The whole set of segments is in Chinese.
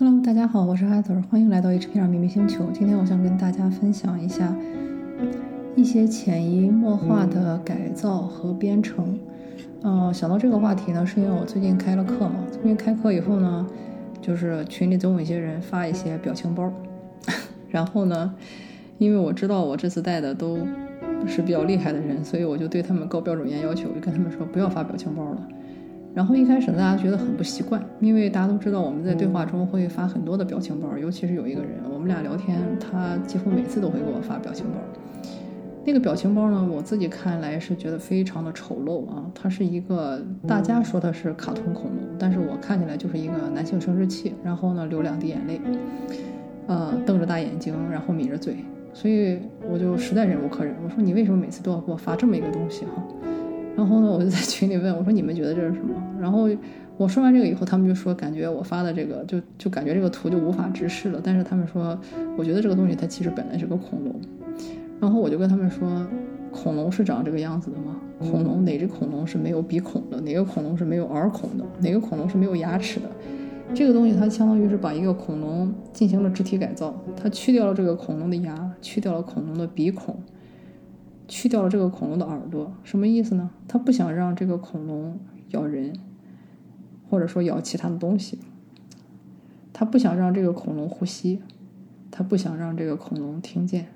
Hello，大家好，我是艾特欢迎来到 HPR 秘密星球。今天我想跟大家分享一下一些潜移默化的改造和编程。嗯，想到这个话题呢，是因为我最近开了课嘛。最近开课以后呢，就是群里总有一些人发一些表情包，然后呢，因为我知道我这次带的都是比较厉害的人，所以我就对他们高标准严要求，就跟他们说不要发表情包了。然后一开始大家觉得很不习惯，因为大家都知道我们在对话中会发很多的表情包，尤其是有一个人，我们俩聊天，他几乎每次都会给我发表情包。那个表情包呢，我自己看来是觉得非常的丑陋啊，它是一个大家说它是卡通恐龙，但是我看起来就是一个男性生殖器，然后呢流两滴眼泪，呃瞪着大眼睛，然后抿着嘴，所以我就实在忍无可忍，我说你为什么每次都要给我发这么一个东西哈？然后呢，我就在群里问我说：“你们觉得这是什么？”然后我说完这个以后，他们就说感觉我发的这个就就感觉这个图就无法直视了。但是他们说，我觉得这个东西它其实本来是个恐龙。然后我就跟他们说，恐龙是长这个样子的吗？恐龙哪只恐龙是没有鼻孔的？哪个恐龙是没有耳孔的？哪个恐龙是没有牙齿的？这个东西它相当于是把一个恐龙进行了肢体改造，它去掉了这个恐龙的牙，去掉了恐龙的鼻孔。去掉了这个恐龙的耳朵，什么意思呢？他不想让这个恐龙咬人，或者说咬其他的东西。他不想让这个恐龙呼吸，他不想让这个恐龙听见。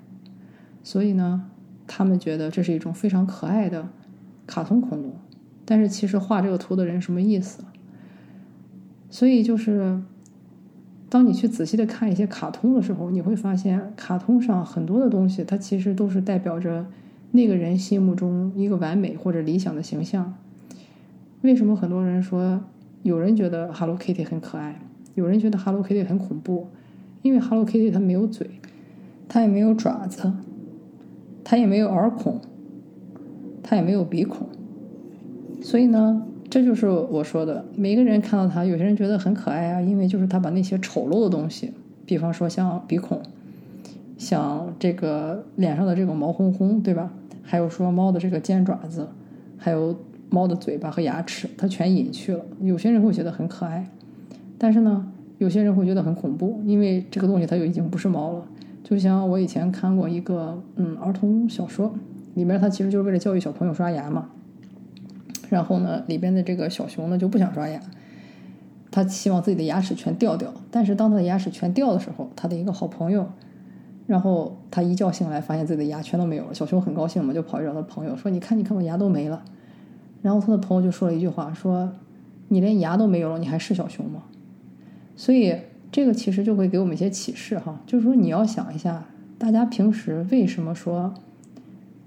所以呢，他们觉得这是一种非常可爱的卡通恐龙。但是其实画这个图的人什么意思？所以就是，当你去仔细的看一些卡通的时候，你会发现卡通上很多的东西，它其实都是代表着。那个人心目中一个完美或者理想的形象，为什么很多人说有人觉得 Hello Kitty 很可爱，有人觉得 Hello Kitty 很恐怖？因为 Hello Kitty 它没有嘴，它也没有爪子，它也没有耳孔，它也没有鼻孔。所以呢，这就是我说的，每个人看到它，有些人觉得很可爱啊，因为就是他把那些丑陋的东西，比方说像鼻孔，像这个脸上的这个毛烘烘，对吧？还有说猫的这个尖爪子，还有猫的嘴巴和牙齿，它全隐去了。有些人会觉得很可爱，但是呢，有些人会觉得很恐怖，因为这个东西它就已经不是猫了。就像我以前看过一个嗯儿童小说，里面它其实就是为了教育小朋友刷牙嘛。然后呢，里边的这个小熊呢就不想刷牙，他希望自己的牙齿全掉掉。但是当他的牙齿全掉的时候，他的一个好朋友。然后他一觉醒来，发现自己的牙全都没有了。小熊很高兴嘛，就跑去找他朋友说：“你看，你看，我牙都没了。”然后他的朋友就说了一句话：“说你连牙都没有了，你还是小熊吗？”所以这个其实就会给我们一些启示哈，就是说你要想一下，大家平时为什么说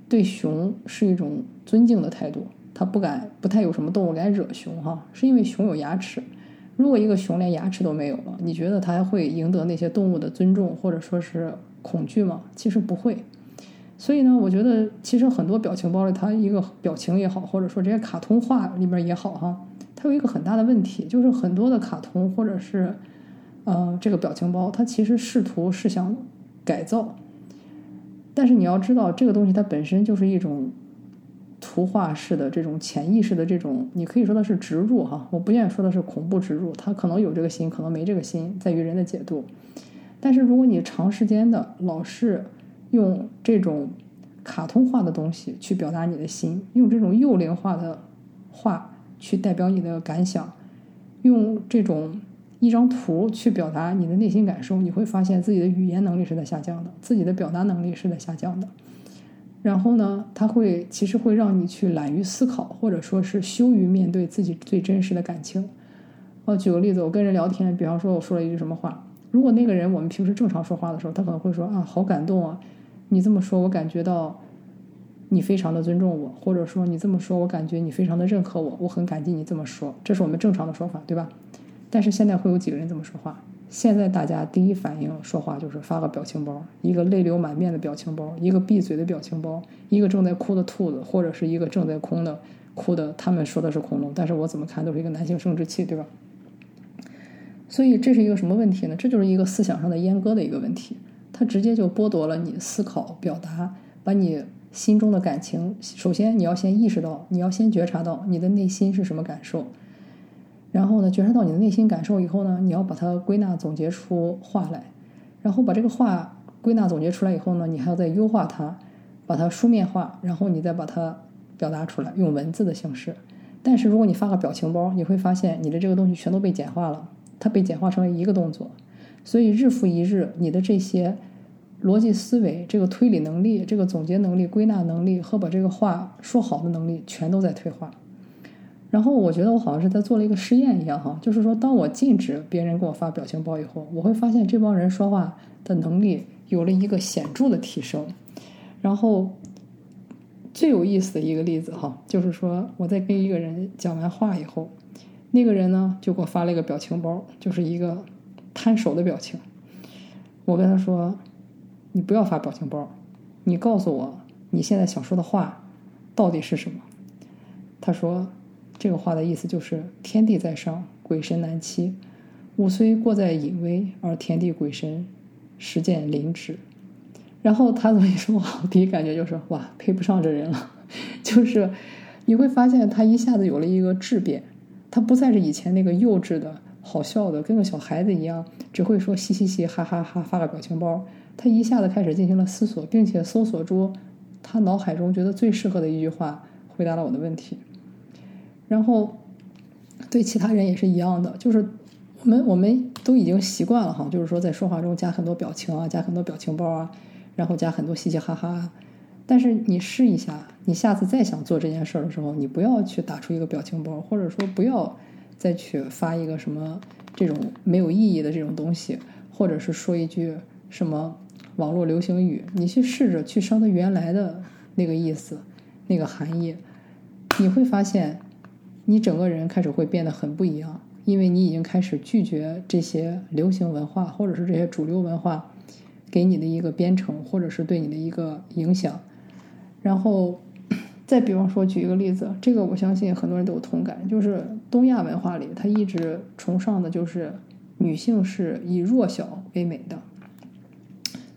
对熊是一种尊敬的态度？他不敢，不太有什么动物敢惹熊哈，是因为熊有牙齿。如果一个熊连牙齿都没有了，你觉得它还会赢得那些动物的尊重，或者说是？恐惧吗？其实不会。所以呢，我觉得其实很多表情包里，它一个表情也好，或者说这些卡通画里面也好，哈，它有一个很大的问题，就是很多的卡通或者是呃这个表情包，它其实试图是想改造。但是你要知道，这个东西它本身就是一种图画式的这种潜意识的这种，你可以说它是植入哈，我不愿意说的是恐怖植入，它可能有这个心，可能没这个心，在于人的解读。但是，如果你长时间的老是用这种卡通化的东西去表达你的心，用这种幼龄化的话去代表你的感想，用这种一张图去表达你的内心感受，你会发现自己的语言能力是在下降的，自己的表达能力是在下降的。然后呢，它会其实会让你去懒于思考，或者说是羞于面对自己最真实的感情。我举个例子，我跟人聊天，比方说我说了一句什么话。如果那个人我们平时正常说话的时候，他可能会说啊，好感动啊，你这么说，我感觉到你非常的尊重我，或者说你这么说，我感觉你非常的认可我，我很感激你这么说，这是我们正常的说法，对吧？但是现在会有几个人这么说话？现在大家第一反应说话就是发个表情包，一个泪流满面的表情包，一个闭嘴的表情包，一个正在哭的兔子，或者是一个正在空的哭的，他们说的是恐龙，但是我怎么看都是一个男性生殖器，对吧？所以这是一个什么问题呢？这就是一个思想上的阉割的一个问题，它直接就剥夺了你思考、表达，把你心中的感情，首先你要先意识到，你要先觉察到你的内心是什么感受，然后呢，觉察到你的内心感受以后呢，你要把它归纳总结出话来，然后把这个话归纳总结出来以后呢，你还要再优化它，把它书面化，然后你再把它表达出来，用文字的形式。但是如果你发个表情包，你会发现你的这个东西全都被简化了，它被简化成了一个动作，所以日复一日，你的这些逻辑思维、这个推理能力、这个总结能力、归纳能力和把这个话说好的能力，全都在退化。然后我觉得我好像是在做了一个实验一样哈，就是说，当我禁止别人给我发表情包以后，我会发现这帮人说话的能力有了一个显著的提升。然后最有意思的一个例子哈，就是说我在跟一个人讲完话以后，那个人呢就给我发了一个表情包，就是一个摊手的表情。我跟他说：“你不要发表情包，你告诉我你现在想说的话到底是什么？”他说。这个话的意思就是天地在上，鬼神难欺。吾虽过在隐微，而天地鬼神实见临止。然后他这么一说，我第一感觉就是哇，配不上这人了。就是你会发现他一下子有了一个质变，他不再是以前那个幼稚的、好笑的，跟个小孩子一样，只会说嘻嘻嘻、哈哈哈发个表情包。他一下子开始进行了思索，并且搜索出他脑海中觉得最适合的一句话，回答了我的问题。然后，对其他人也是一样的，就是我们我们都已经习惯了哈，就是说在说话中加很多表情啊，加很多表情包啊，然后加很多嘻嘻哈哈。但是你试一下，你下次再想做这件事儿的时候，你不要去打出一个表情包，或者说不要再去发一个什么这种没有意义的这种东西，或者是说一句什么网络流行语，你去试着去烧它原来的那个意思、那个含义，你会发现。你整个人开始会变得很不一样，因为你已经开始拒绝这些流行文化，或者是这些主流文化给你的一个编程，或者是对你的一个影响。然后，再比方说，举一个例子，这个我相信很多人都有同感，就是东亚文化里，他一直崇尚的就是女性是以弱小为美的，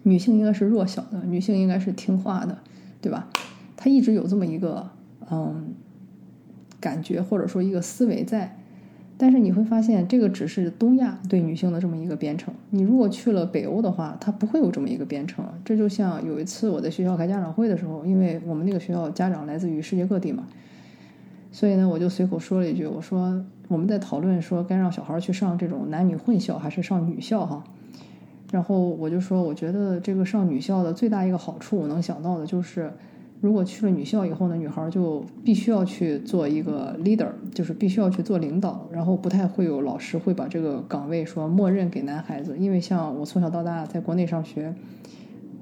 女性应该是弱小的，女性应该是听话的，对吧？他一直有这么一个，嗯。感觉或者说一个思维在，但是你会发现这个只是东亚对女性的这么一个编程。你如果去了北欧的话，它不会有这么一个编程。这就像有一次我在学校开家长会的时候，因为我们那个学校家长来自于世界各地嘛，所以呢我就随口说了一句，我说我们在讨论说该让小孩去上这种男女混校还是上女校哈。然后我就说我觉得这个上女校的最大一个好处，我能想到的就是。如果去了女校以后呢，女孩就必须要去做一个 leader，就是必须要去做领导，然后不太会有老师会把这个岗位说默认给男孩子，因为像我从小到大在国内上学，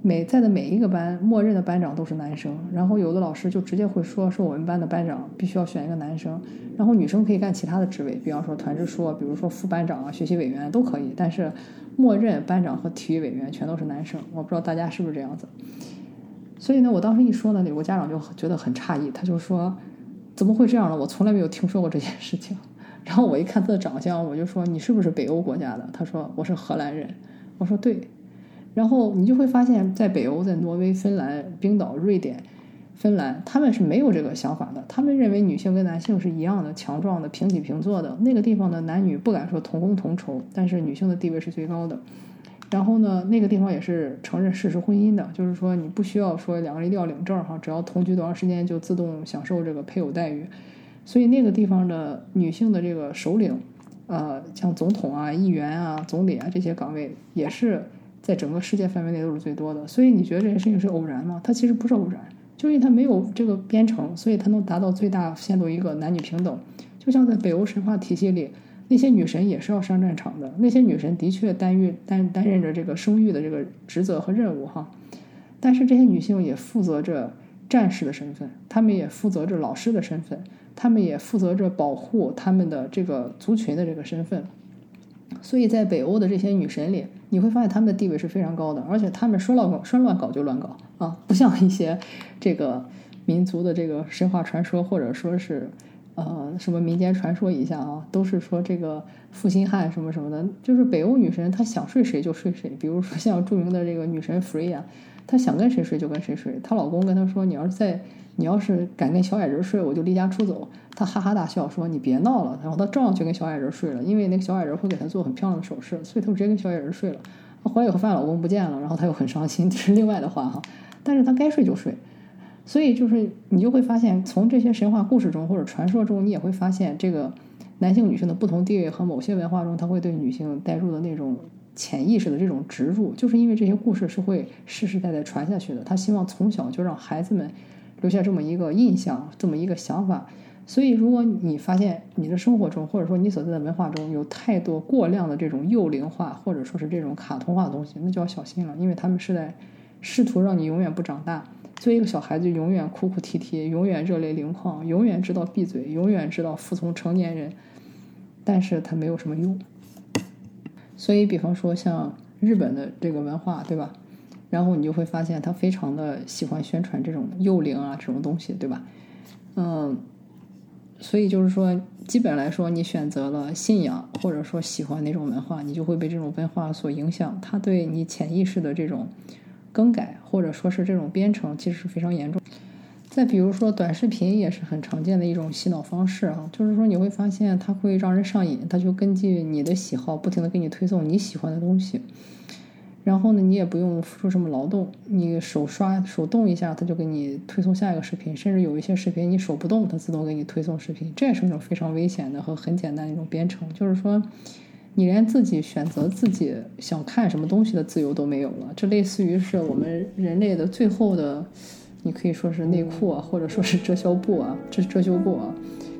每在的每一个班默认的班长都是男生，然后有的老师就直接会说说我们班的班长必须要选一个男生，然后女生可以干其他的职位，比方说团支书，比如说副班长啊、学习委员都可以，但是默认班长和体育委员全都是男生，我不知道大家是不是这样子。所以呢，我当时一说呢，有个家长就觉得很诧异，他就说：“怎么会这样呢？我从来没有听说过这件事情。”然后我一看他的长相，我就说：“你是不是北欧国家的？”他说：“我是荷兰人。”我说：“对。”然后你就会发现，在北欧，在挪威、芬兰、冰岛、瑞典、芬兰，他们是没有这个想法的。他们认为女性跟男性是一样的、强壮的、平起平坐的。那个地方的男女不敢说同工同酬，但是女性的地位是最高的。然后呢，那个地方也是承认事实婚姻的，就是说你不需要说两个人一定要领证哈，只要同居多长时间就自动享受这个配偶待遇。所以那个地方的女性的这个首领，呃，像总统啊、议员啊、总理啊这些岗位，也是在整个世界范围内都是最多的。所以你觉得这件事情是偶然吗？它其实不是偶然，就因为它没有这个编程，所以它能达到最大限度一个男女平等。就像在北欧神话体系里。那些女神也是要上战场的，那些女神的确担育担担任着这个生育的这个职责和任务哈，但是这些女性也负责着战士的身份，她们也负责着老师的身份，她们也负责着保护她们的这个族群的这个身份，所以在北欧的这些女神里，你会发现她们的地位是非常高的，而且她们说乱搞说乱搞就乱搞啊，不像一些这个民族的这个神话传说或者说是。呃，什么民间传说一下啊，都是说这个负心汉什么什么的，就是北欧女神她想睡谁就睡谁，比如说像著名的这个女神弗瑞亚，她想跟谁睡就跟谁睡，她老公跟她说你要是在你要是敢跟小矮人睡，我就离家出走，她哈哈大笑说你别闹了，然后她照样去跟小矮人睡了，因为那个小矮人会给她做很漂亮的首饰，所以她直接跟小矮人睡了。她回来以后发现老公不见了，然后她又很伤心，这是另外的话哈，但是她该睡就睡。所以就是你就会发现，从这些神话故事中或者传说中，你也会发现这个男性女性的不同地位和某些文化中，他会对女性带入的那种潜意识的这种植入，就是因为这些故事是会世世代代传下去的。他希望从小就让孩子们留下这么一个印象，这么一个想法。所以，如果你发现你的生活中，或者说你所在的文化中有太多过量的这种幼龄化，或者说是这种卡通化的东西，那就要小心了，因为他们是在试图让你永远不长大。作为一个小孩子，永远哭哭啼啼，永远热泪盈眶，永远知道闭嘴，永远知道服从成年人，但是他没有什么用。所以，比方说像日本的这个文化，对吧？然后你就会发现他非常的喜欢宣传这种幼龄啊这种东西，对吧？嗯，所以就是说，基本来说，你选择了信仰或者说喜欢那种文化，你就会被这种文化所影响，他对你潜意识的这种。更改或者说是这种编程，其实是非常严重。再比如说，短视频也是很常见的一种洗脑方式啊，就是说你会发现它会让人上瘾，它就根据你的喜好不停的给你推送你喜欢的东西。然后呢，你也不用付出什么劳动，你手刷手动一下，它就给你推送下一个视频，甚至有一些视频你手不动，它自动给你推送视频，这也是一种非常危险的和很简单的一种编程，就是说。你连自己选择自己想看什么东西的自由都没有了，这类似于是我们人类的最后的，你可以说是内裤啊，或者说是遮羞布啊，遮遮羞布啊，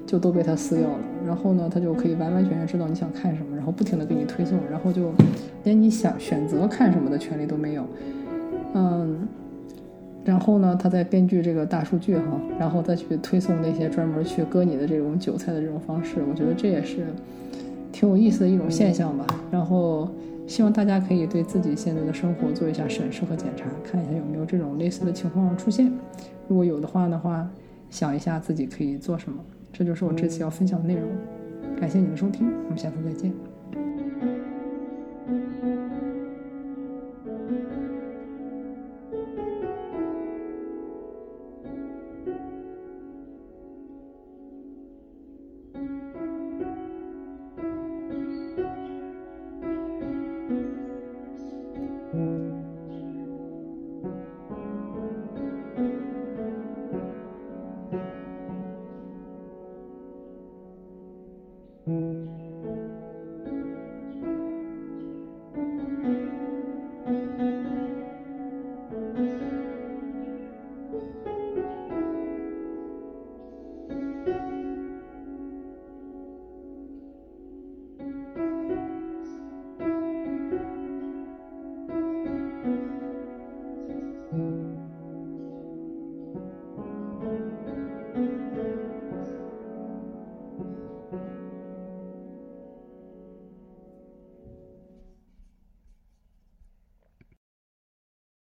就都被他撕掉了。然后呢，他就可以完完全全知道你想看什么，然后不停的给你推送，然后就连你想选择看什么的权利都没有。嗯，然后呢，他再根据这个大数据哈，然后再去推送那些专门去割你的这种韭菜的这种方式，我觉得这也是。挺有意思的一种现象吧，然后希望大家可以对自己现在的生活做一下审视和检查，看一下有没有这种类似的情况出现。如果有的话的话，想一下自己可以做什么。这就是我这次要分享的内容。感谢你的收听，我们下次再见。